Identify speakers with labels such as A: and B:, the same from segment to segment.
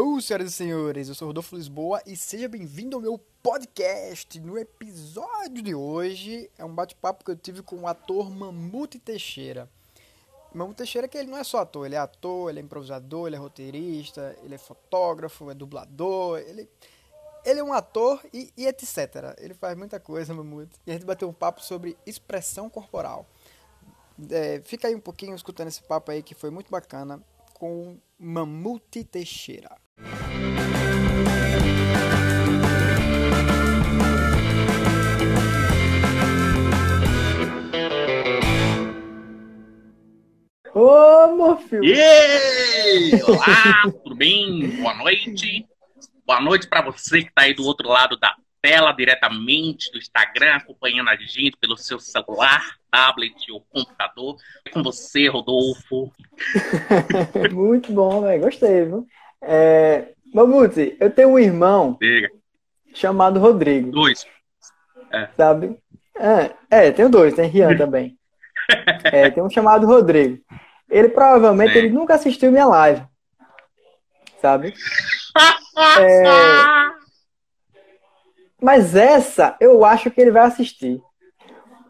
A: Senhoras e senhores, eu sou Rodolfo Lisboa e seja bem-vindo ao meu podcast. No episódio de hoje é um bate-papo que eu tive com o ator Mamute Teixeira. Mamute Teixeira que ele não é só ator, ele é ator, ele é improvisador, ele é roteirista, ele é fotógrafo, é dublador, ele, ele é um ator e, e etc. Ele faz muita coisa, Mamute. E a gente bateu um papo sobre expressão corporal. É, fica aí um pouquinho escutando esse papo aí que foi muito bacana com Mamute Teixeira. Ô, filho!
B: Yeah! Olá, tudo bem? Boa noite. Boa noite para você que está aí do outro lado da tela, diretamente do Instagram, acompanhando a gente pelo seu celular, tablet ou computador. É com você, Rodolfo.
A: Muito bom, velho. Gostei, viu? É... Mamute, eu tenho um irmão
B: Diga.
A: chamado Rodrigo.
B: Dois.
A: É. Sabe? É, é, tenho dois, tem Rian também. É, tem um chamado Rodrigo. Ele provavelmente ele nunca assistiu minha live. Sabe? É... Mas essa eu acho que ele vai assistir.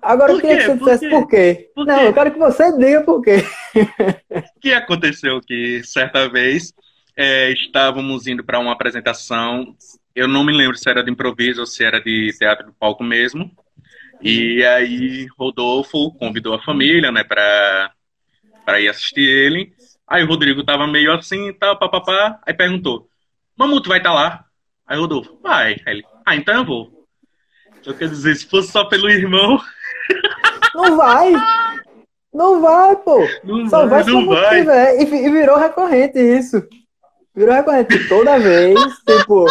A: Agora eu queria que você por dissesse quê? por quê. Por Não, quê? eu quero que você diga por quê.
B: O que aconteceu que certa vez é, estávamos indo para uma apresentação. Eu não me lembro se era de improviso ou se era de teatro do palco mesmo. E aí Rodolfo convidou a família, né, para para ir assistir ele. Aí o Rodrigo tava meio assim, tal, papapá, aí perguntou: "Mamuto vai estar tá lá?" Aí o Rodolfo: "Vai". Aí ele: "Ah, então eu vou". Eu quero dizer, se fosse só pelo irmão,
A: não vai. Não vai, pô. Não Só vai, não vai. Tiver. E virou recorrente isso. Virou recorrente toda vez, tipo,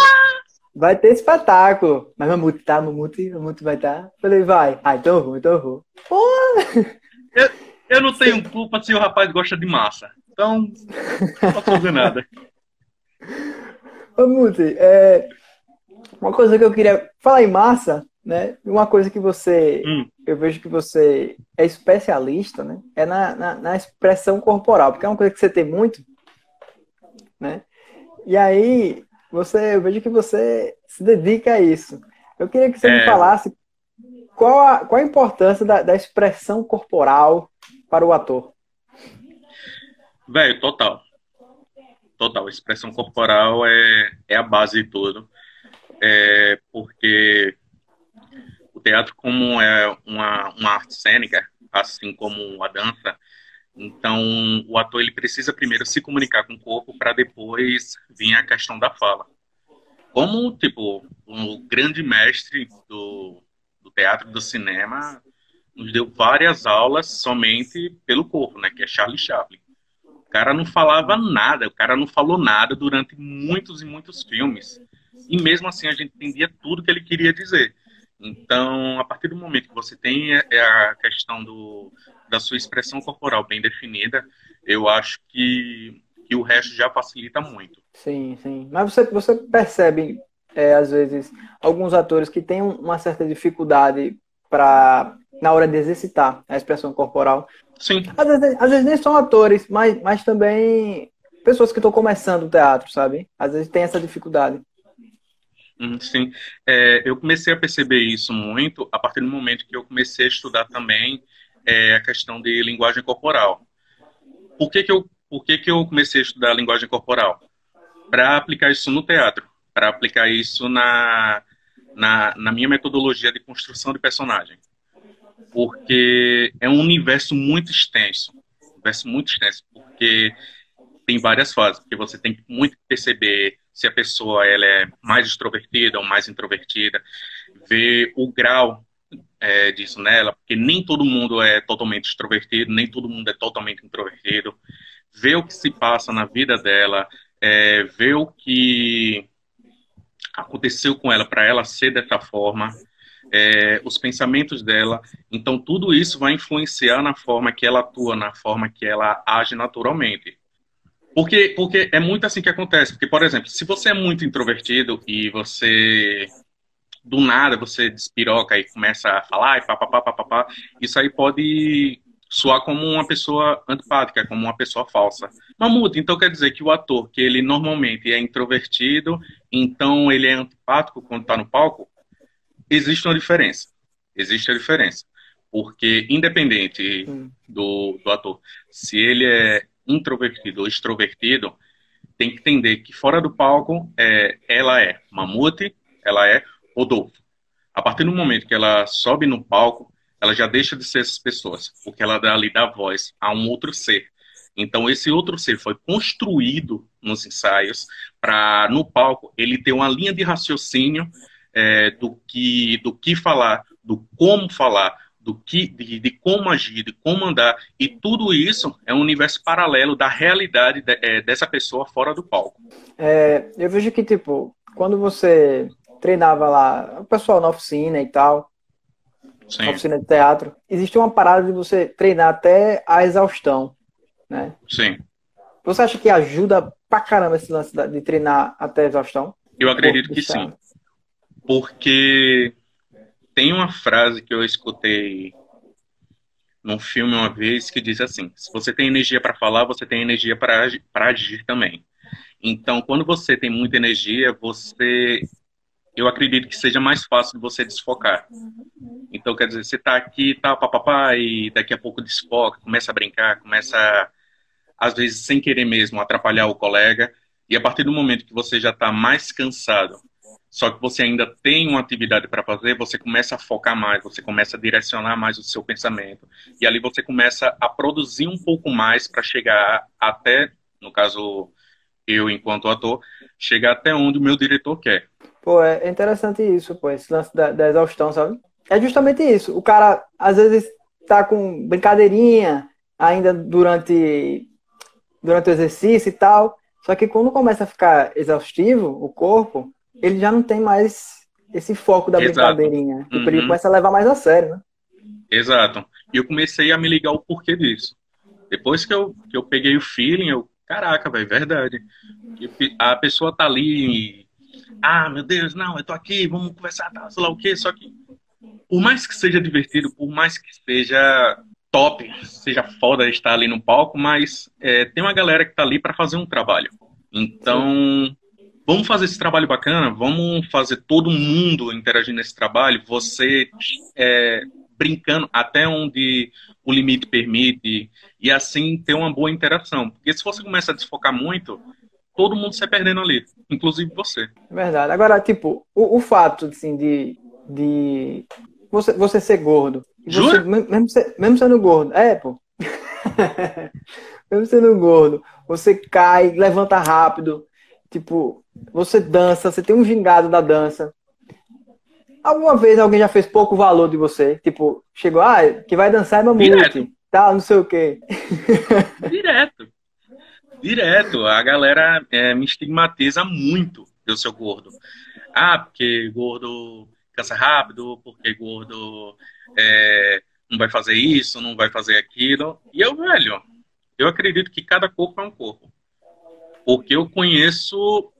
A: vai ter espetáculo. Mas Mamute tá, Mamute, Mamute vai estar. Tá. Falei, vai. Ah, então eu vou, então eu vou. Porra!
B: Eu, eu não tenho culpa se o rapaz gosta de massa. Então, não posso fazer nada.
A: Mamute, é, uma coisa que eu queria falar em massa, né? Uma coisa que você, hum. eu vejo que você é especialista, né? É na, na, na, expressão corporal, porque é uma coisa que você tem muito, né? E aí, você, eu vejo que você se dedica a isso. Eu queria que você é... me falasse qual a, qual a importância da, da expressão corporal para o ator.
B: Velho, total. Total. Expressão corporal é, é a base de tudo. É porque o teatro como é uma, uma arte cênica, assim como a dança, então o ator ele precisa primeiro se comunicar com o corpo para depois vir a questão da fala. Como, tipo, o grande mestre do, do teatro do cinema nos deu várias aulas somente pelo corpo, né, que é Charlie Chaplin. O cara não falava nada, o cara não falou nada durante muitos e muitos filmes. E mesmo assim a gente entendia tudo que ele queria dizer. Então, a partir do momento que você tem é, é a questão do, da sua expressão corporal bem definida, eu acho que, que o resto já facilita muito.
A: Sim, sim. Mas você, você percebe, é, às vezes, alguns atores que têm uma certa dificuldade para na hora de exercitar a expressão corporal.
B: Sim.
A: Às vezes, às vezes nem são atores, mas, mas também pessoas que estão começando o teatro, sabe? Às vezes tem essa dificuldade.
B: Hum, sim, é, eu comecei a perceber isso muito a partir do momento que eu comecei a estudar também é, a questão de linguagem corporal. Por que, que, eu, por que, que eu comecei a estudar a linguagem corporal? Para aplicar isso no teatro, para aplicar isso na, na, na minha metodologia de construção de personagem. Porque é um universo muito extenso, um universo muito extenso, porque tem várias fases, porque você tem muito que perceber se a pessoa ela é mais extrovertida ou mais introvertida, ver o grau é, disso nela, porque nem todo mundo é totalmente extrovertido, nem todo mundo é totalmente introvertido, ver o que se passa na vida dela, é, ver o que aconteceu com ela para ela ser dessa forma, é, os pensamentos dela. Então, tudo isso vai influenciar na forma que ela atua, na forma que ela age naturalmente. Porque, porque é muito assim que acontece. Porque, por exemplo, se você é muito introvertido e você do nada você despiroca e começa a falar e papapá, papapá, isso aí pode soar como uma pessoa antipática, como uma pessoa falsa. Mamute, então quer dizer que o ator, que ele normalmente é introvertido, então ele é antipático quando está no palco? Existe uma diferença. Existe a diferença. Porque, independente do, do ator, se ele é introvertido ou extrovertido, tem que entender que fora do palco, é, ela é Mamute, ela é Rodolfo. A partir do momento que ela sobe no palco, ela já deixa de ser essas pessoas, porque ela dá, ali dá voz a um outro ser. Então, esse outro ser foi construído nos ensaios para, no palco, ele ter uma linha de raciocínio é, do, que, do que falar, do como falar, do que, de, de, como agir, de como andar. E tudo isso é um universo paralelo da realidade de, é, dessa pessoa fora do palco.
A: É, eu vejo que, tipo, quando você treinava lá, o pessoal na oficina e tal, Sim. na oficina de teatro, existe uma parada de você treinar até a exaustão, né?
B: Sim.
A: Você acha que ajuda pra caramba esse lance de treinar até a exaustão?
B: Eu acredito que sim. Porque tem uma frase que eu escutei num filme uma vez que diz assim: se você tem energia para falar, você tem energia para agir também. Então, quando você tem muita energia, você eu acredito que seja mais fácil de você desfocar. Então, quer dizer, você está aqui, tá, papapá, e daqui a pouco desfoca, começa a brincar, começa, às vezes, sem querer mesmo, atrapalhar o colega. E a partir do momento que você já está mais cansado, só que você ainda tem uma atividade para fazer, você começa a focar mais, você começa a direcionar mais o seu pensamento. E ali você começa a produzir um pouco mais para chegar até, no caso, eu enquanto ator, chegar até onde o meu diretor quer.
A: Pô, é interessante isso, pô, esse lance da, da exaustão, sabe? É justamente isso. O cara, às vezes, tá com brincadeirinha ainda durante, durante o exercício e tal. Só que quando começa a ficar exaustivo, o corpo, ele já não tem mais esse foco da Exato. brincadeirinha. Tipo, uhum. ele começa a levar mais a sério, né?
B: Exato. E eu comecei a me ligar o porquê disso. Depois que eu, que eu peguei o feeling, eu, caraca, velho, verdade. A pessoa tá ali ah, meu Deus, não, eu tô aqui, vamos conversar, tá, sei lá o quê. Só que, por mais que seja divertido, por mais que seja top, seja foda estar ali no palco, mas é, tem uma galera que tá ali para fazer um trabalho. Então, vamos fazer esse trabalho bacana, vamos fazer todo mundo interagir nesse trabalho, você é, brincando até onde o limite permite, e assim ter uma boa interação. Porque se você começa a desfocar muito, todo mundo sai perdendo ali, inclusive você.
A: Verdade. Agora, tipo, o, o fato assim, de, de você, você ser gordo.
B: Você,
A: mesmo, mesmo sendo gordo. É, pô. mesmo sendo gordo, você cai, levanta rápido. Tipo, você dança, você tem um gingado da dança. Alguma vez alguém já fez pouco valor de você? Tipo, chegou, ah, que vai dançar é mamute. Tá, não sei o quê.
B: Direto. Direto, a galera é, me estigmatiza muito eu ser gordo. Ah, porque gordo cansa rápido, porque gordo é, não vai fazer isso, não vai fazer aquilo. E eu, velho, eu acredito que cada corpo é um corpo. Porque eu conheço,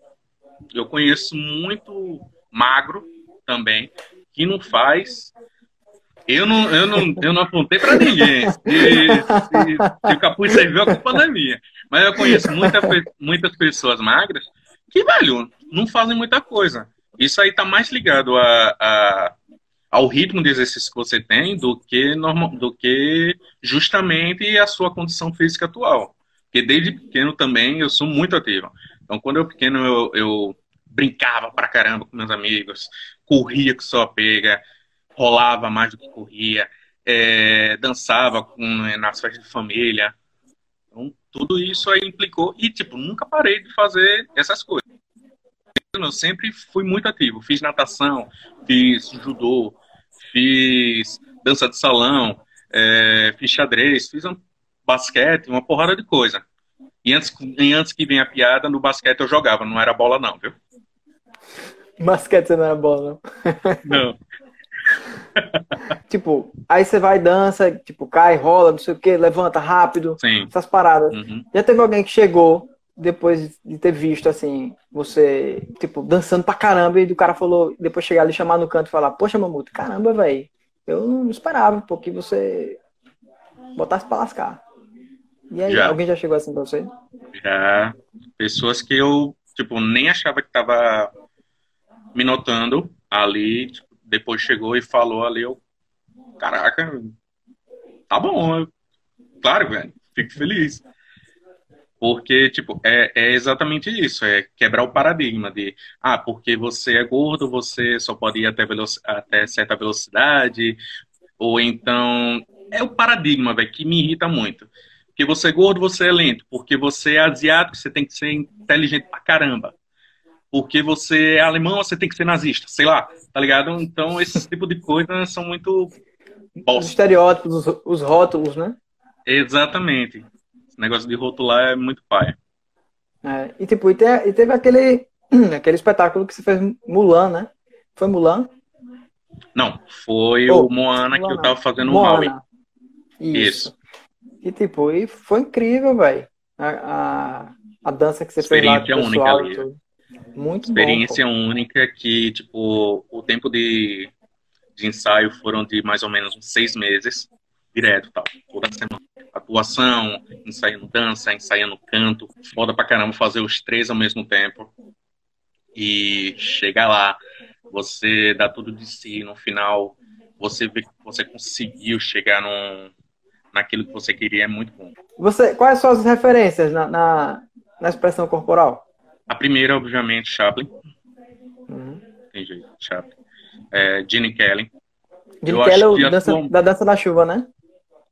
B: eu conheço muito magro também, que não faz eu não, eu não, eu não apontei para ninguém. Se, se, se, o capuz serviu, a culpa não é minha. Mas eu conheço muita, muitas pessoas magras que, velho, não fazem muita coisa. Isso aí tá mais ligado a, a, ao ritmo de exercício que você tem do que, normal, do que justamente a sua condição física atual. Porque desde pequeno também eu sou muito ativo. Então, quando eu pequeno, eu, eu brincava pra caramba com meus amigos, corria com sua pega, rolava mais do que corria, é, dançava com, né, nas festas de família. Então, tudo isso aí implicou. E, tipo, nunca parei de fazer essas coisas. Eu sempre fui muito ativo. Fiz natação, fiz judô, fiz dança de salão, é, fiz xadrez, fiz um basquete, uma porrada de coisa. E antes, e antes que venha a piada, no basquete eu jogava, não era bola não, viu?
A: Basquete não era bola,
B: não. Não.
A: tipo, aí você vai, dança, tipo, cai, rola, não sei o que, levanta rápido,
B: Sim.
A: essas paradas. Uhum. Já teve alguém que chegou depois de ter visto, assim, você, tipo, dançando pra caramba, e o cara falou, depois chegar ali, chamar no canto e falar, poxa, Mamuto, caramba, velho, eu não esperava, porque você botasse pra lascar. E aí, já. alguém já chegou assim pra você?
B: Já. Pessoas que eu, tipo, nem achava que tava me notando ali, tipo, depois chegou e falou ali, eu, caraca, tá bom, claro, velho, fico feliz. Porque, tipo, é, é exatamente isso, é quebrar o paradigma de, ah, porque você é gordo, você só pode ir até, até certa velocidade, ou então, é o paradigma, velho, que me irrita muito. Porque você é gordo, você é lento. Porque você é asiático, você tem que ser inteligente pra caramba. Porque você é alemão, você tem que ser nazista. Sei lá, tá ligado? Então, esse tipo de coisa são muito...
A: Os estereótipos, os, os rótulos, né?
B: Exatamente negócio de rotular é muito paia.
A: É, e tipo, e, te, e, teve aquele, aquele espetáculo que você fez Mulan, né? Foi Mulan?
B: Não, foi oh, o Moana Mulan, que eu tava fazendo o Maui.
A: Isso. Isso. E tipo, e foi incrível, velho. A, a, a, dança que você fez lá com o pessoal única ali. Muito
B: Experiência
A: bom,
B: única que, tipo, o tempo de, de ensaio foram de mais ou menos uns seis meses, direto, tal, toda semana atuação, ensaiando dança, ensaiando canto. Foda pra caramba fazer os três ao mesmo tempo. E chegar lá, você dá tudo de si, no final você vê que você conseguiu chegar num, naquilo que você queria, é muito bom.
A: Você, quais são as referências na, na, na expressão corporal?
B: A primeira, obviamente, Chaplin. Uhum. Tem jeito, Chaplin. É, Gene Kelly.
A: Gene Kelly é dança, atuam... da dança da chuva, né?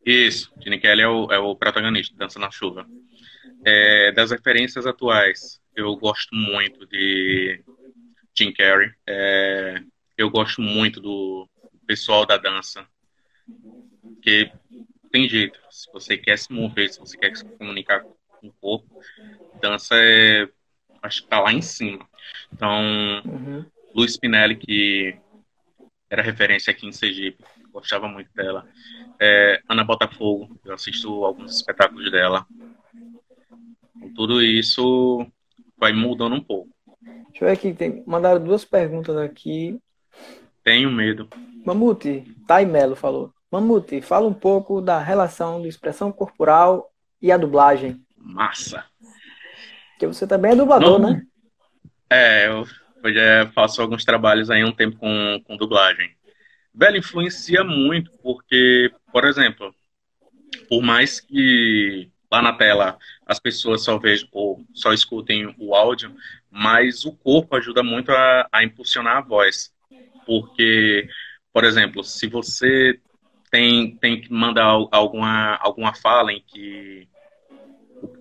B: Isso, Gene Kelly é o, é o protagonista, Dança na Chuva. É, das referências atuais, eu gosto muito de Jim Carrey. É, eu gosto muito do pessoal da dança. Que tem jeito. Se você quer se mover, se você quer se comunicar com o corpo, dança é. Acho que tá lá em cima. Então, uhum. Luiz Spinelli, que era referência aqui em Sergipe, gostava muito dela é, Ana Botafogo, eu assisto alguns espetáculos dela. Tudo isso vai mudando um pouco.
A: Deixa eu ver aqui, tem, mandaram duas perguntas aqui.
B: Tenho medo.
A: Mamute, Thay Melo falou. Mamute, fala um pouco da relação de expressão corporal e a dublagem.
B: Massa.
A: Porque você também é dublador, Não, né?
B: É, eu, eu já faço alguns trabalhos aí um tempo com, com dublagem. Velho, influencia muito, porque, por exemplo, por mais que lá na tela as pessoas só vejam ou só escutem o áudio, mas o corpo ajuda muito a, a impulsionar a voz. Porque, por exemplo, se você tem, tem que mandar alguma, alguma fala em que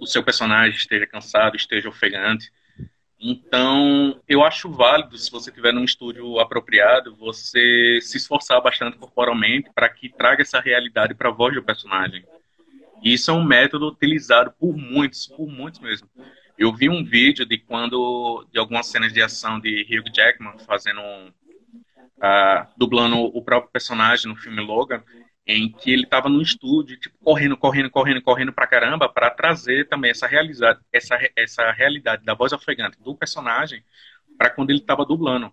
B: o, seu personagem esteja cansado, esteja ofegante, então, eu acho válido, se você tiver num estúdio apropriado, você se esforçar bastante corporalmente para que traga essa realidade para a voz do personagem. E isso é um método utilizado por muitos, por muitos mesmo. Eu vi um vídeo de quando, de algumas cenas de ação de Hugh Jackman fazendo, uh, dublando o próprio personagem no filme Logan, em que ele estava no estúdio, tipo, correndo, correndo, correndo, correndo pra caramba, para trazer também essa essa, essa realidade da voz ofegante do personagem para quando ele estava dublando.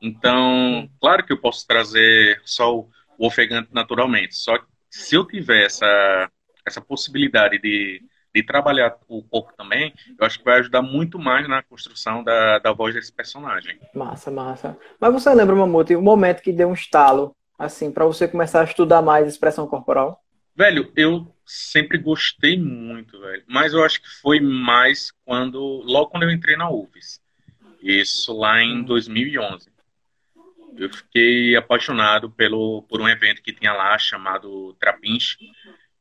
B: Então, claro que eu posso trazer só o, o ofegante naturalmente, só que se eu tiver essa, essa possibilidade de, trabalhar o corpo também, eu acho que vai ajudar muito mais na construção da, da voz desse personagem.
A: Massa, massa. Mas você lembra, Mamute, o momento que deu um estalo assim, para você começar a estudar mais expressão corporal?
B: Velho, eu sempre gostei muito, velho. Mas eu acho que foi mais quando, logo quando eu entrei na UFES. Isso lá em 2011. Eu fiquei apaixonado pelo, por um evento que tinha lá chamado Trapinch,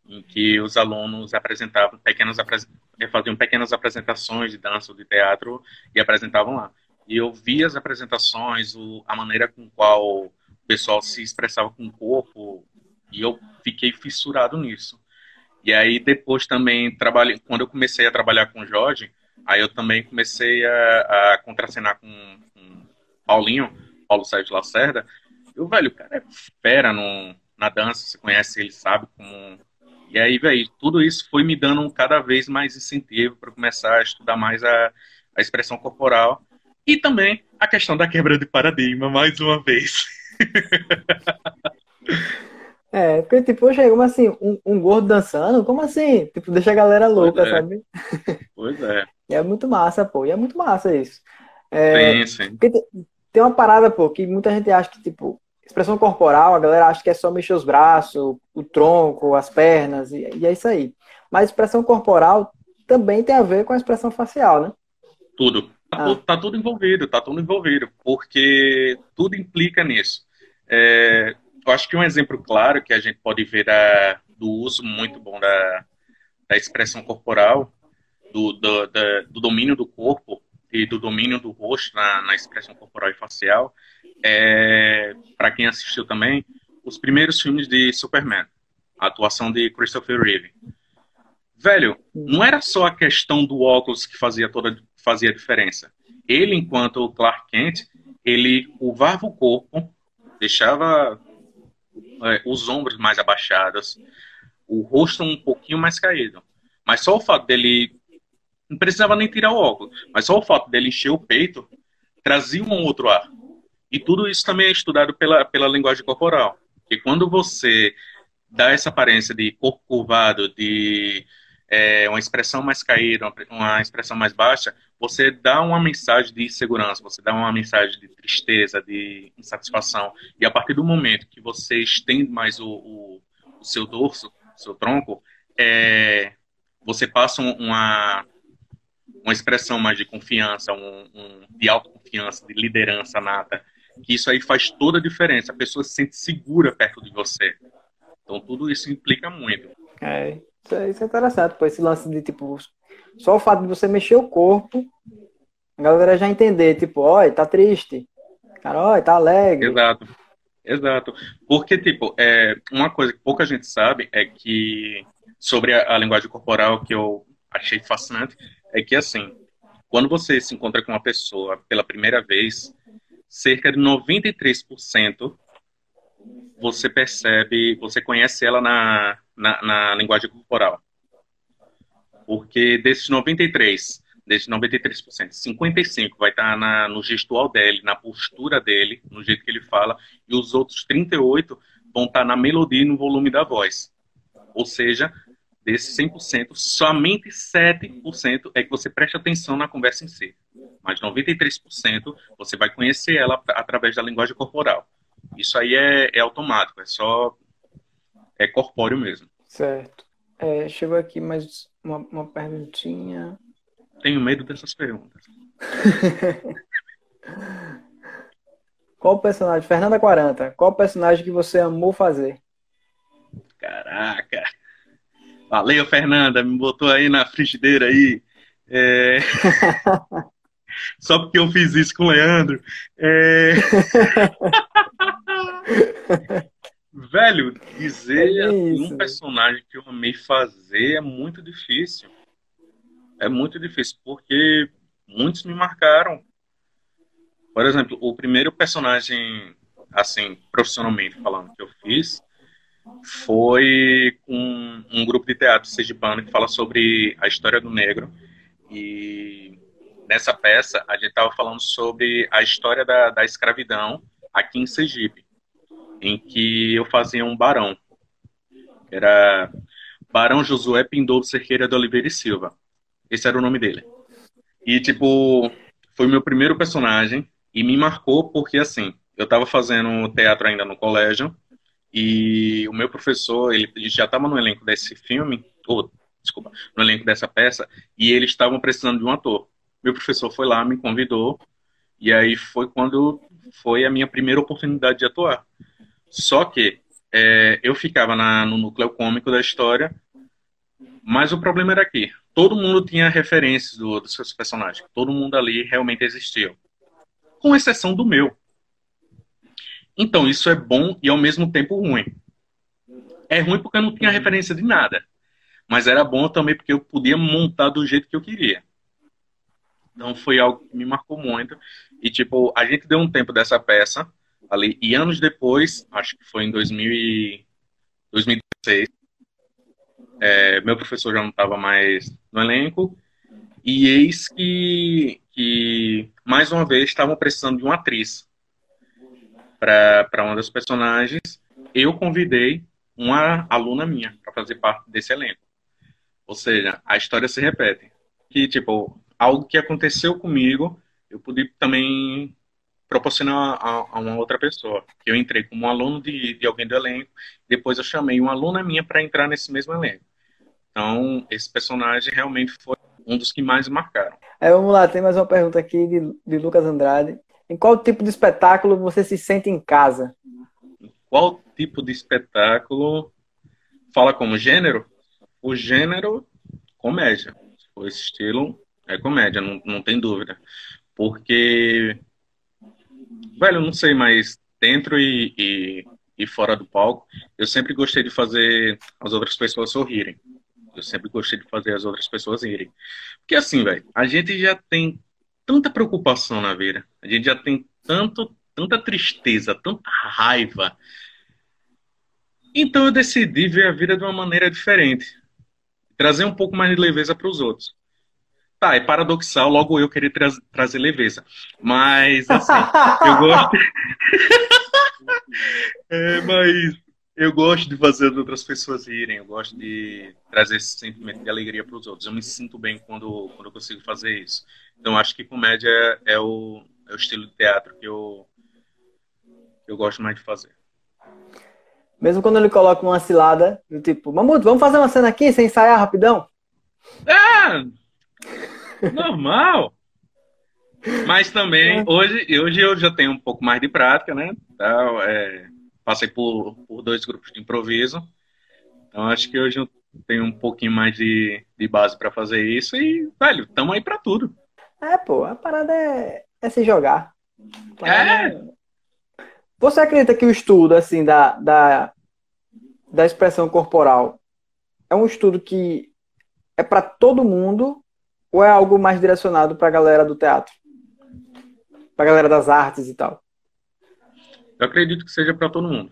B: em que os alunos apresentavam pequenas faziam pequenas apresentações de dança ou de teatro e apresentavam lá. E eu vi as apresentações, o, a maneira com qual pessoal se expressava com o corpo e eu fiquei fissurado nisso. E aí depois também trabalhei, quando eu comecei a trabalhar com o Jorge, aí eu também comecei a, a contracenar com, com Paulinho, Paulo Sérgio Lacerda. Eu, velho, o cara é fera no, na dança, você conhece ele, sabe como. E aí, velho, tudo isso foi me dando cada vez mais incentivo para começar a estudar mais a, a expressão corporal e também a questão da quebra de paradigma, mais uma vez.
A: É, porque, tipo, chega, como assim? Um, um, gordo dançando? Como assim? Tipo, deixa a galera louca,
B: pois
A: é. sabe?
B: Pois é.
A: E é muito massa, pô. E é muito massa isso. É,
B: sim, sim.
A: Tem, tem uma parada, pô, que muita gente acha que, tipo, expressão corporal, a galera acha que é só mexer os braços, o tronco, as pernas, e, e é isso aí. Mas expressão corporal também tem a ver com a expressão facial, né?
B: Tudo. Tá, ah. tudo, tá tudo envolvido, tá tudo envolvido, porque tudo implica nisso. É, eu acho que um exemplo claro que a gente pode ver da, do uso muito bom da, da expressão corporal, do, do, da, do domínio do corpo e do domínio do rosto na, na expressão corporal e facial, é, para quem assistiu também, os primeiros filmes de Superman, a atuação de Christopher Reeve. Velho, não era só a questão do óculos que fazia toda fazia diferença. Ele, enquanto Clark Kent, ele curvava o corpo, deixava é, os ombros mais abaixados, o rosto um pouquinho mais caído. Mas só o fato dele. Não precisava nem tirar o óculos, mas só o fato dele encher o peito trazia um outro ar. E tudo isso também é estudado pela, pela linguagem corporal. E quando você dá essa aparência de corpo curvado, de é, uma expressão mais caída, uma expressão mais baixa, você dá uma mensagem de insegurança, você dá uma mensagem de tristeza, de insatisfação. E a partir do momento que você estende mais o, o, o seu dorso, o seu tronco, é, você passa uma, uma expressão mais de confiança, um, um, de autoconfiança, de liderança nata, que isso aí faz toda a diferença. A pessoa se sente segura perto de você. Então tudo isso implica muito.
A: É, isso é, é interessante, pô, esse lance de tipo só o fato de você mexer o corpo, a galera já entender, tipo, olha, tá triste. Cara, olha, tá alegre.
B: Exato. Exato. Porque, tipo, é, uma coisa que pouca gente sabe é que, sobre a, a linguagem corporal que eu achei fascinante, é que, assim, quando você se encontra com uma pessoa pela primeira vez, cerca de 93% você percebe, você conhece ela na, na, na linguagem corporal. Porque desses 93, desses 93%, 55 vai estar no gestual dele, na postura dele, no jeito que ele fala, e os outros 38 vão estar na melodia e no volume da voz. Ou seja, desses 100%, somente 7% é que você presta atenção na conversa em si. Mas 93% você vai conhecer ela através da linguagem corporal. Isso aí é, é automático, é só. É corpóreo mesmo.
A: Certo. É, chegou aqui mais uma, uma perguntinha.
B: Tenho medo dessas perguntas.
A: qual personagem? Fernanda 40. Qual personagem que você amou fazer?
B: Caraca. Valeu, Fernanda. Me botou aí na frigideira aí. É... Só porque eu fiz isso com o Leandro. É... Velho, dizer é isso, um personagem que eu amei fazer é muito difícil. É muito difícil, porque muitos me marcaram. Por exemplo, o primeiro personagem, assim, profissionalmente falando, que eu fiz foi um, um grupo de teatro sergipano que fala sobre a história do negro. E nessa peça a gente estava falando sobre a história da, da escravidão aqui em Sergipe em que eu fazia um barão. Era Barão Josué Pindou Cerqueira de Oliveira e Silva. Esse era o nome dele. E, tipo, foi meu primeiro personagem e me marcou porque, assim, eu estava fazendo teatro ainda no colégio e o meu professor, ele já estava no elenco desse filme, ou, desculpa, no elenco dessa peça, e eles estavam precisando de um ator. Meu professor foi lá, me convidou, e aí foi quando foi a minha primeira oportunidade de atuar. Só que é, eu ficava na, no núcleo cômico da história, mas o problema era que todo mundo tinha referências do, dos seus personagens. Todo mundo ali realmente existiu. Com exceção do meu. Então, isso é bom e ao mesmo tempo ruim. É ruim porque eu não tinha referência de nada. Mas era bom também porque eu podia montar do jeito que eu queria. Então foi algo que me marcou muito. E, tipo, a gente deu um tempo dessa peça ali. E anos depois, acho que foi em 2000 e 2016, é, meu professor já não estava mais no elenco. E eis que, que mais uma vez, estavam precisando de uma atriz para uma das personagens. Eu convidei uma aluna minha para fazer parte desse elenco. Ou seja, a história se repete. Que, tipo, algo que aconteceu comigo, eu pude também proporcionar a, a, uma outra pessoa. Eu entrei como um aluno de, de alguém do elenco, depois eu chamei uma aluna minha para entrar nesse mesmo elenco. Então, esse personagem realmente foi um dos que mais marcaram.
A: Aí, vamos lá, tem mais uma pergunta aqui de, de Lucas Andrade. Em qual tipo de espetáculo você se sente em casa?
B: Qual tipo de espetáculo? Fala como gênero? O gênero, comédia. Esse estilo é comédia, não, não tem dúvida. Porque, velho, não sei, mas dentro e, e, e fora do palco, eu sempre gostei de fazer as outras pessoas sorrirem. Eu sempre gostei de fazer as outras pessoas irem. Porque assim, velho, a gente já tem tanta preocupação na vida, a gente já tem tanto, tanta tristeza, tanta raiva. Então eu decidi ver a vida de uma maneira diferente, trazer um pouco mais de leveza para os outros. Tá, é paradoxal, logo eu querer tra trazer leveza. Mas, assim, eu gosto. é, mas eu gosto de fazer as outras pessoas rirem, eu gosto de trazer esse sentimento de alegria para os outros. Eu me sinto bem quando, quando eu consigo fazer isso. Então, acho que comédia é o, é o estilo de teatro que eu, que eu gosto mais de fazer.
A: Mesmo quando ele coloca uma cilada, do tipo, Mamuto, vamos fazer uma cena aqui sem ensaiar rapidão?
B: É! Normal! Mas também, hoje, hoje eu já tenho um pouco mais de prática, né? Então, é, passei por, por dois grupos de improviso. Então acho que hoje eu tenho um pouquinho mais de, de base para fazer isso e, velho, estamos aí para tudo.
A: É, pô, a parada é, é se jogar. É. Você acredita que o estudo, assim, da, da, da expressão corporal é um estudo que é para todo mundo ou é algo mais direcionado para a galera do teatro? Para a galera das artes e tal?
B: Eu acredito que seja para todo mundo.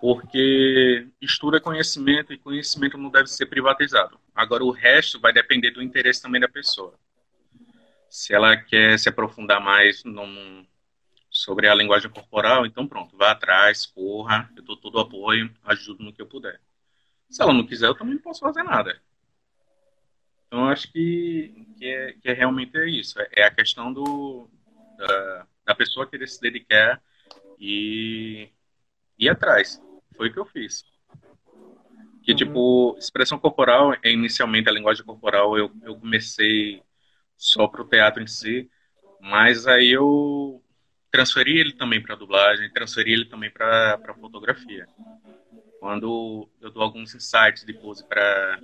B: Porque estudo é conhecimento e conhecimento não deve ser privatizado. Agora, o resto vai depender do interesse também da pessoa. Se ela quer se aprofundar mais num, sobre a linguagem corporal, então pronto, vá atrás, corra, eu dou todo o apoio, ajudo no que eu puder. Se ela não quiser, eu também não posso fazer nada. Então, acho que, que, é, que é realmente é isso. É, é a questão do, da, da pessoa querer se dedicar e ir atrás. Foi o que eu fiz. Que, uhum. tipo, expressão corporal, é inicialmente a linguagem corporal, eu, eu comecei só pro teatro em si, mas aí eu transferi ele também para dublagem, transferi ele também para fotografia. Quando eu dou alguns insights de pose para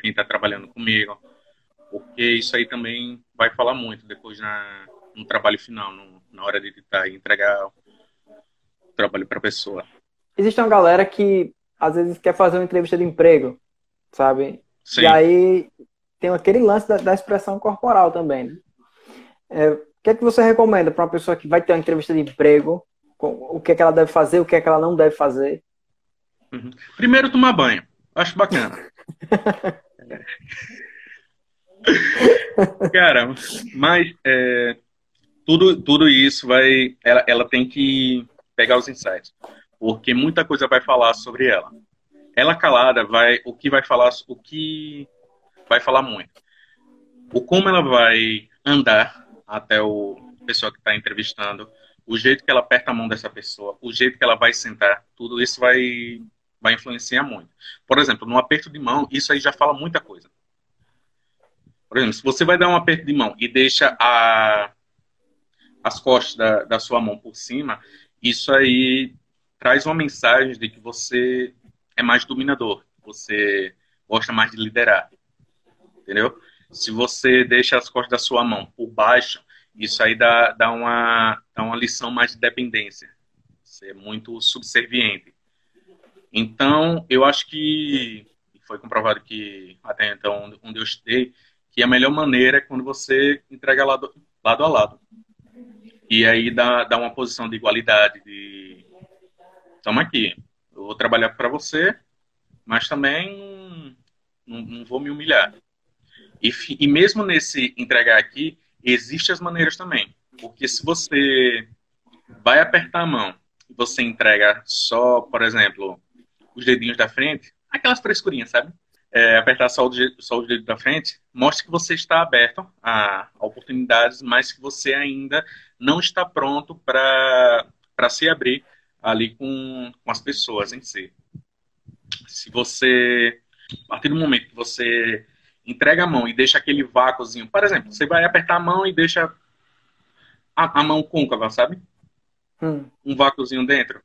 B: quem está trabalhando comigo, porque isso aí também vai falar muito depois na, no trabalho final, no, na hora de editar e entregar o trabalho para a pessoa.
A: Existe uma galera que às vezes quer fazer uma entrevista de emprego, sabe? Sim. E aí tem aquele lance da, da expressão corporal também. Né? É, o que é que você recomenda para uma pessoa que vai ter uma entrevista de emprego? O que é que ela deve fazer, o que é que ela não deve fazer?
B: Uhum. Primeiro, tomar banho. Acho bacana. Cara, mas é, tudo, tudo isso vai. Ela, ela tem que pegar os insights. Porque muita coisa vai falar sobre ela. Ela calada vai. O que vai falar. O que vai falar muito. O como ela vai andar até o pessoa que está entrevistando, o jeito que ela aperta a mão dessa pessoa, o jeito que ela vai sentar, tudo isso vai, vai influenciar muito. Por exemplo, no aperto de mão, isso aí já fala muita coisa. Por exemplo, se você vai dar um aperto de mão e deixa a, as costas da, da sua mão por cima, isso aí traz uma mensagem de que você é mais dominador, você gosta mais de liderar, entendeu? Se você deixa as costas da sua mão por baixo, isso aí dá, dá, uma, dá uma lição mais de dependência. Você é muito subserviente. Então, eu acho que foi comprovado que, até então, onde eu estudei, que a melhor maneira é quando você entrega lado, lado a lado. E aí dá, dá uma posição de igualdade, de estamos aqui, eu vou trabalhar para você, mas também não, não vou me humilhar. E, e mesmo nesse entregar aqui, existem as maneiras também. Porque se você vai apertar a mão você entrega só, por exemplo, os dedinhos da frente, aquelas frescurinhas, sabe? É, apertar só, o, só os dedos da frente, mostra que você está aberto a, a oportunidades, mas que você ainda não está pronto para se abrir ali com, com as pessoas em si. Se você, a partir do momento que você entrega a mão e deixa aquele vácuozinho, por exemplo, você vai apertar a mão e deixa a, a mão côncava, sabe? Hum. Um vácuozinho dentro.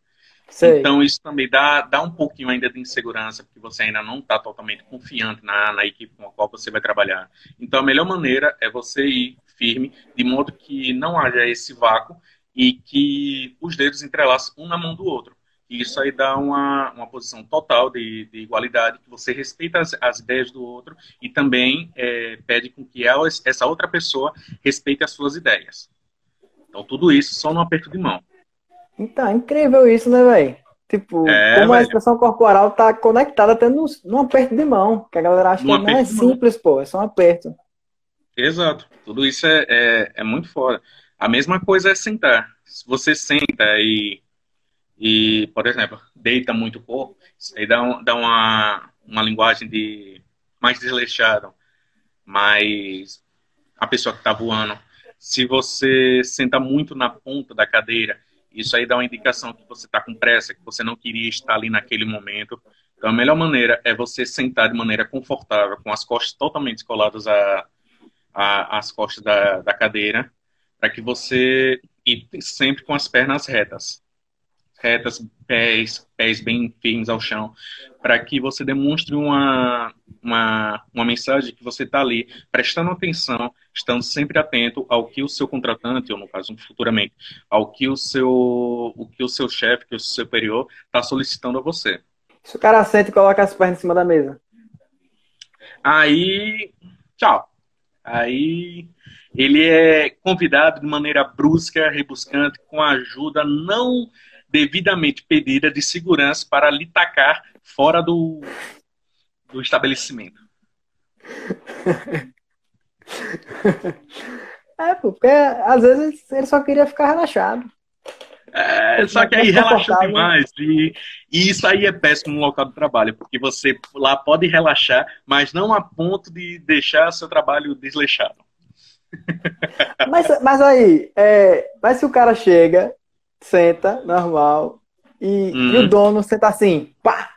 B: Sei. Então, isso também dá, dá um pouquinho ainda de insegurança, porque você ainda não está totalmente confiante na, na equipe com a qual você vai trabalhar. Então, a melhor maneira é você ir firme, de modo que não haja esse vácuo e que os dedos entrelaçam um na mão do outro. E isso aí dá uma, uma posição total de, de igualdade, que você respeita as, as ideias do outro e também é, pede com que ela, essa outra pessoa respeite as suas ideias. Então, tudo isso só no aperto de mão.
A: Então, é incrível isso, né, velho? Tipo, é, como a expressão corporal tá conectada até no, no aperto de mão, que a galera acha que não é simples, pô, é só um aperto.
B: Exato. Tudo isso é, é, é muito fora. A mesma coisa é sentar. Se você senta e, e por exemplo, deita muito o corpo, isso aí dá, um, dá uma, uma linguagem de mais desleixada. Mas a pessoa que está voando, se você senta muito na ponta da cadeira isso aí dá uma indicação que você está com pressa, que você não queria estar ali naquele momento. Então, a melhor maneira é você sentar de maneira confortável, com as costas totalmente coladas às costas da, da cadeira, para que você. E sempre com as pernas retas retas, pés, pés bem firmes ao chão, para que você demonstre uma, uma, uma mensagem que você está ali prestando atenção, estando sempre atento ao que o seu contratante, ou no caso futuramente, ao que o seu, o que o seu chefe, que o seu superior está solicitando a você.
A: Se o cara sente e coloca as pernas em cima da mesa.
B: Aí, tchau. Aí ele é convidado de maneira brusca, rebuscante, com ajuda não devidamente pedida de segurança para lhe tacar fora do, do estabelecimento.
A: É, porque às vezes ele só queria ficar relaxado.
B: É, só que aí relaxa demais. E, e, isso aí é péssimo no local de trabalho, porque você lá pode relaxar, mas não a ponto de deixar seu trabalho desleixado.
A: Mas, mas aí, é, mas se o cara chega senta, normal, e, hum. e o uhum. dono senta assim, pá!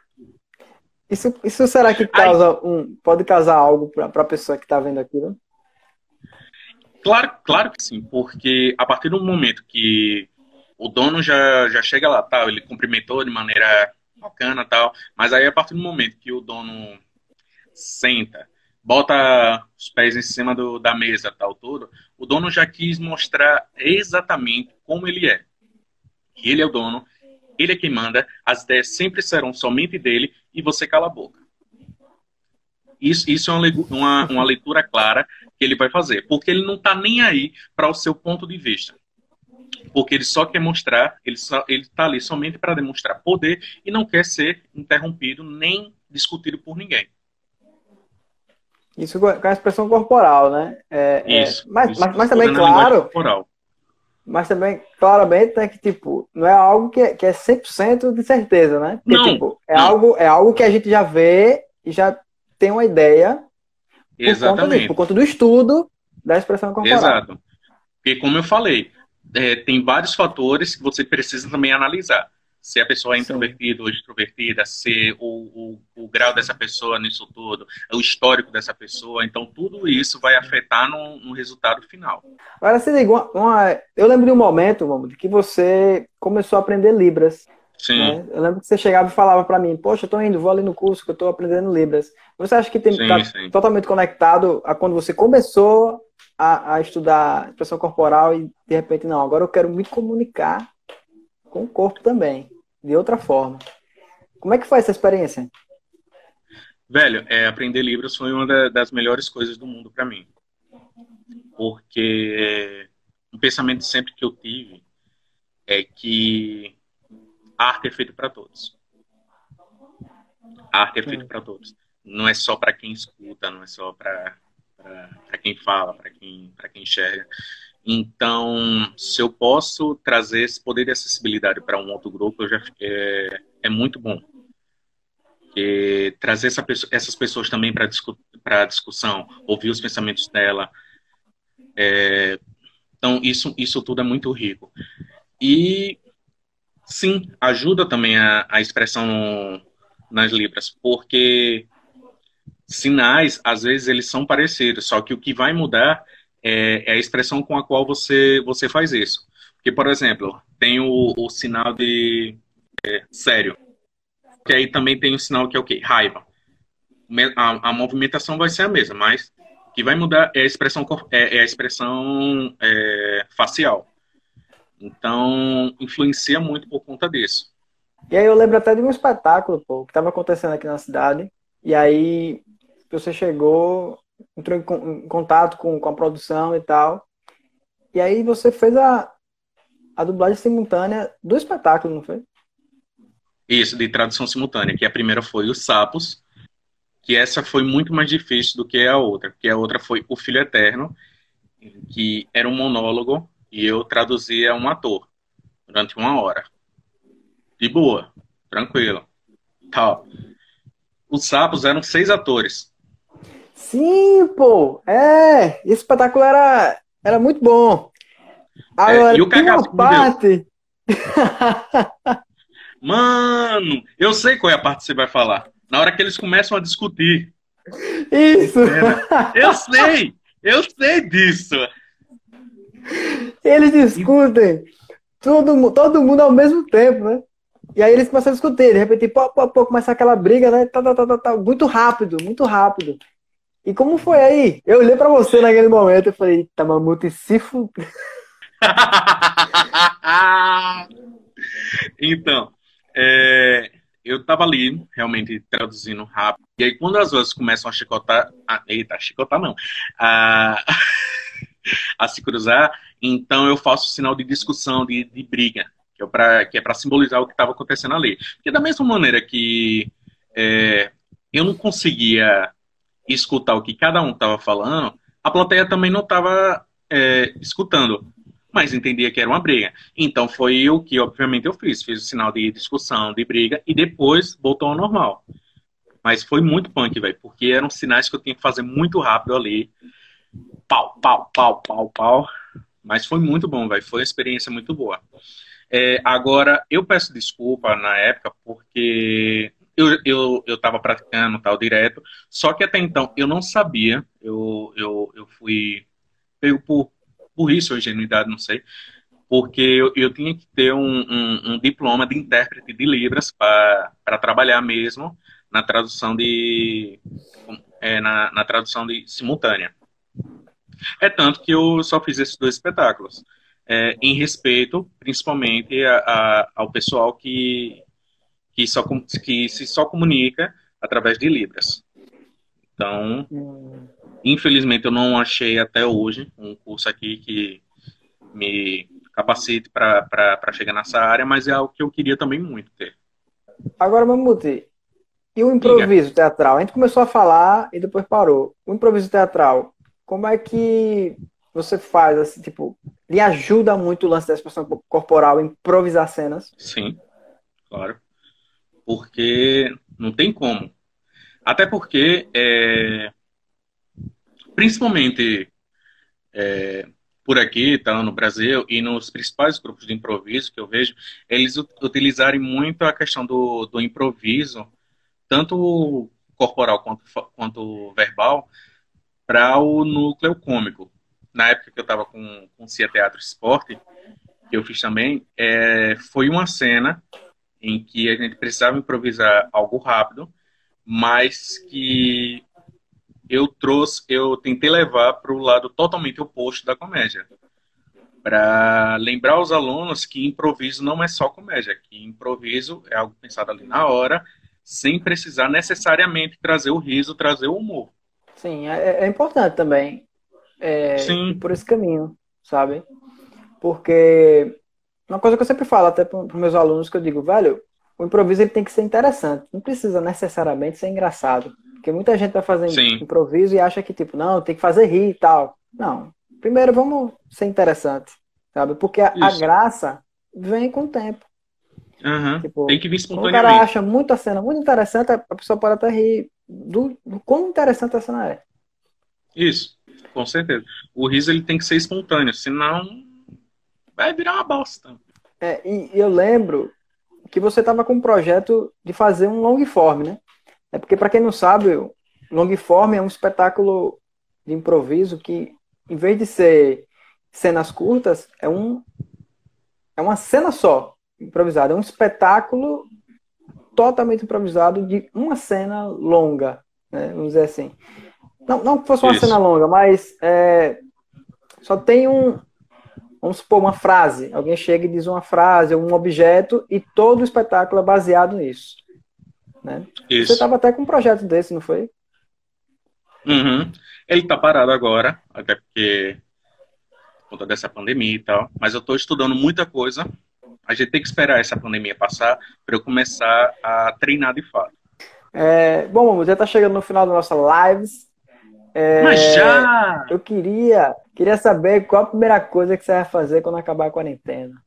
A: Isso, isso será que causa Ai. um. Pode causar algo para a pessoa que está vendo aquilo?
B: Claro, claro que sim, porque a partir do momento que o dono já, já chega lá, tal, ele cumprimentou de maneira bacana tal, mas aí a partir do momento que o dono senta, bota os pés em cima do, da mesa, tal, tudo, o dono já quis mostrar exatamente como ele é ele é o dono, ele é quem manda, as ideias sempre serão somente dele e você cala a boca. Isso, isso é uma, uma leitura clara que ele vai fazer, porque ele não está nem aí para o seu ponto de vista. Porque ele só quer mostrar, ele está ali somente para demonstrar poder e não quer ser interrompido nem discutido por ninguém.
A: Isso com a expressão corporal, né? É, é isso, é, mas, isso, mas, mas também, claro. Mas também, claramente, né, que, tipo, não é algo que é, que é 100% de certeza, né? Porque, não, tipo, é, não. Algo, é algo que a gente já vê e já tem uma ideia Exatamente. Por conta, disso, por conta do estudo da expressão corporal. Exato.
B: Porque, como eu falei, é, tem vários fatores que você precisa também analisar se a pessoa é introvertida ou extrovertida, se o, o, grau dessa pessoa nisso tudo, o histórico dessa pessoa. Então, tudo isso vai afetar no, no resultado final.
A: Agora, se liga, uma, uma, eu lembro de um momento, Mamudo, que você começou a aprender Libras. Sim. Né? Eu lembro que você chegava e falava para mim, poxa, eu tô indo, vou ali no curso que eu tô aprendendo Libras. Você acha que tem sim, tá sim. totalmente conectado a quando você começou a, a estudar expressão corporal e de repente, não, agora eu quero me comunicar com o corpo também de outra forma. Como é que foi essa experiência?
B: Velho, é, aprender Libras foi uma da, das melhores coisas do mundo para mim. Porque é, um pensamento sempre que eu tive é que a arte é feita para todos. A arte é feita para todos. Não é só para quem escuta, não é só para quem fala, para quem, quem enxerga. Então, se eu posso trazer esse poder de acessibilidade para um outro grupo, já, é, é muito bom. Trazer essa, essas pessoas também para discu a discussão, ouvir os pensamentos dela. É, então, isso, isso tudo é muito rico. E, sim, ajuda também a, a expressão nas libras, porque sinais, às vezes, eles são parecidos, só que o que vai mudar é, é a expressão com a qual você, você faz isso. Porque, por exemplo, tem o, o sinal de é, sério, que aí também tem o sinal que é o quê? Raiva. A, a, movimentação vai ser a mesma, mas o que vai mudar é a expressão, é, é a expressão é, facial. Então, influencia muito por conta disso.
A: E aí eu lembro até de um espetáculo, pô, que estava acontecendo aqui na cidade. E aí você chegou, entrou em, contato com, com a produção e tal. E aí você fez a, a dublagem simultânea do espetáculo, não foi?
B: Isso, de tradução simultânea, que a primeira foi Os Sapos, que essa foi muito mais difícil do que a outra, porque a outra foi O Filho Eterno, que era um monólogo e eu traduzia um ator durante uma hora. De boa, tranquilo. Tal. Os Sapos eram seis atores.
A: Sim, pô. É, esse espetáculo era, era muito bom.
B: Agora, é, e o cagaço parte... Mano, eu sei qual é a parte que você vai falar. Na hora que eles começam a discutir.
A: Isso!
B: Eu sei! Eu sei disso!
A: Eles discutem todo, todo mundo ao mesmo tempo, né? E aí eles começam a discutir, de repente, pô, pô, pô, começa aquela briga, né? Tá, tá, tá, tá, tá, muito rápido, muito rápido. E como foi aí? Eu olhei pra você naquele momento e falei, tá mamuto e se
B: então, é, eu tava ali, realmente, traduzindo rápido. E aí, quando as vozes começam a chicotar... Ah, eita, chicotar não. a a se cruzar, então eu faço sinal de discussão, de, de briga, que é para é simbolizar o que estava acontecendo ali. Porque da mesma maneira que é, eu não conseguia escutar o que cada um estava falando, a plateia também não estava é, escutando, mas entendia que era uma briga. Então foi o que, obviamente, eu fiz. Fiz o sinal de discussão, de briga, e depois voltou ao normal. Mas foi muito punk, velho, porque eram sinais que eu tinha que fazer muito rápido ali. Pau, pau, pau, pau, pau. Mas foi muito bom, velho. Foi uma experiência muito boa. É, agora, eu peço desculpa na época, porque eu, eu, eu tava praticando tal direto, só que até então eu não sabia, eu, eu, eu fui pego por, isso, ou ingenuidade, não sei, porque eu, eu tinha que ter um, um, um diploma de intérprete de Libras para trabalhar mesmo na tradução de é, na, na tradução de simultânea. É tanto que eu só fiz esses dois espetáculos, é, em respeito, principalmente, a, a, ao pessoal que, que, só, que se só comunica através de Libras. Então, hum. Infelizmente, eu não achei até hoje um curso aqui que me capacite para chegar nessa área, mas é algo que eu queria também muito ter.
A: Agora, Mamute, e o improviso Diga. teatral? A gente começou a falar e depois parou. O improviso teatral, como é que você faz, assim, tipo, lhe ajuda muito o lance da expressão corporal, improvisar cenas?
B: Sim, claro porque não tem como. Até porque, é, principalmente é, por aqui, tá, no Brasil, e nos principais grupos de improviso que eu vejo, eles utilizarem muito a questão do, do improviso, tanto corporal quanto, quanto verbal, para o núcleo cômico. Na época que eu estava com, com Cia Teatro Esporte, que eu fiz também, é, foi uma cena em que a gente precisava improvisar algo rápido, mas que eu trouxe, eu tentei levar para o lado totalmente oposto da comédia, para lembrar os alunos que improviso não é só comédia, que improviso é algo pensado ali na hora, sem precisar necessariamente trazer o riso, trazer o humor.
A: Sim, é, é importante também. É, Sim. por esse caminho, sabe? Porque uma coisa que eu sempre falo até para os meus alunos, que eu digo, velho, o improviso ele tem que ser interessante. Não precisa necessariamente ser engraçado. Porque muita gente vai fazer Sim. improviso e acha que, tipo, não, tem que fazer rir e tal. Não. primeiro vamos ser interessante, sabe? Porque a, a graça vem com o tempo.
B: Uhum. Tipo, Tem que vir
A: espontaneamente. o cara acha muita cena muito interessante, a pessoa pode até rir do, do quão interessante a cena é.
B: Isso, com certeza. O riso ele tem que ser espontâneo, senão vai virar uma bosta.
A: É, e eu lembro que você estava com um projeto de fazer um long form, né? É porque, para quem não sabe, long form é um espetáculo de improviso que, em vez de ser cenas curtas, é, um, é uma cena só improvisada. É um espetáculo totalmente improvisado de uma cena longa, né? vamos dizer assim. Não, não que fosse uma Isso. cena longa, mas é, só tem um, vamos supor, uma frase. Alguém chega e diz uma frase, um objeto, e todo o espetáculo é baseado nisso. Né? Isso. Você estava até com um projeto desse, não foi?
B: Uhum. Ele está parado agora, até porque por conta dessa pandemia e tal. Mas eu estou estudando muita coisa. A gente tem que esperar essa pandemia passar para eu começar a treinar de fato.
A: É, bom, já está chegando no final da nossa lives. É,
B: Mas já!
A: Eu queria, queria saber qual a primeira coisa que você vai fazer quando acabar a quarentena.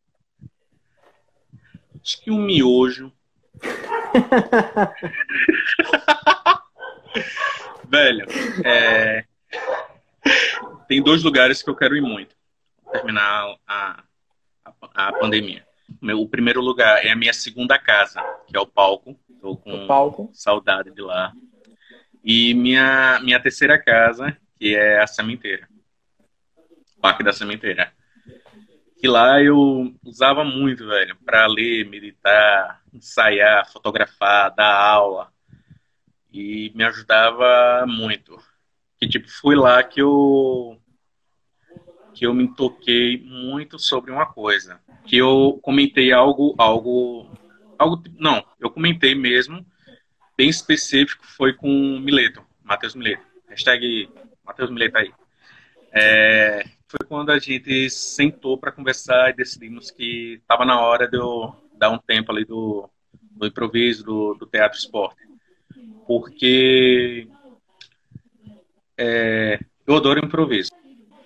B: Acho que um miojo. Velho, é... tem dois lugares que eu quero ir muito. Terminar a, a, a pandemia. Meu, o primeiro lugar é a minha segunda casa, que é o palco. Estou com
A: palco.
B: saudade de lá. E minha, minha terceira casa, que é a Sementeira. Parque da Sementeira. Que lá eu usava muito, velho, para ler, meditar, ensaiar, fotografar, dar aula. E me ajudava muito. Que tipo, foi lá que eu que eu me toquei muito sobre uma coisa. Que eu comentei algo, algo, algo, não, eu comentei mesmo bem específico foi com o Mileto, Matheus Mileto. Hashtag Matheus Mileto aí. É, foi quando a gente sentou para conversar e decidimos que estava na hora de eu dar um tempo ali do, do improviso, do, do teatro esporte. Porque é, eu adoro improviso.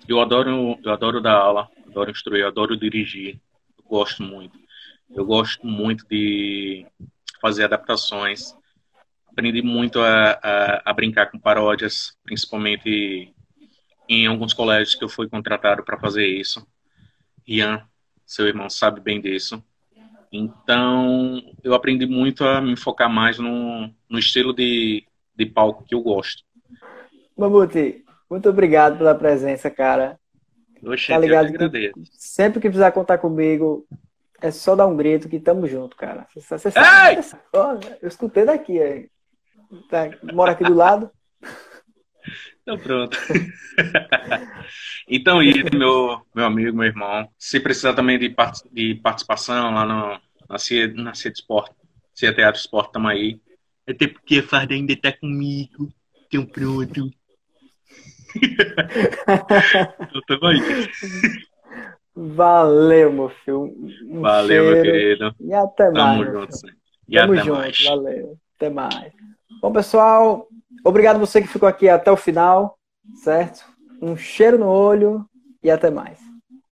B: Eu adoro, eu adoro dar aula, adoro instruir, adoro dirigir. Eu gosto muito. Eu gosto muito de fazer adaptações aprendi muito a, a, a, brincar com paródias, principalmente em alguns colégios que eu fui contratado para fazer isso. Ian, seu irmão, sabe bem disso. Então, eu aprendi muito a me focar mais no, no estilo de, de palco que eu gosto.
A: Mamute, muito obrigado pela presença, cara.
B: Oxe, tá ligado que
A: sempre que precisar contar comigo, é só dar um grito que tamo junto, cara. Você, você
B: sabe,
A: eu escutei daqui aí tá, mora aqui do lado.
B: Então pronto. então isso, meu, meu amigo, meu irmão. Se precisar também de, part de participação lá no, na CIA, na CIA de Esporte, CIA Teatro Esporte, estamos aí. Até porque a Farda ainda está comigo. Um pronto. então tamo aí.
A: Valeu, meu filho.
B: Um Valeu, cheiro. meu querido.
A: E até
B: mais.
A: Tamo
B: junto.
A: E Tamo até junto. mais. Valeu. Até mais. Bom, pessoal, obrigado você que ficou aqui até o final, certo? Um cheiro no olho e até mais.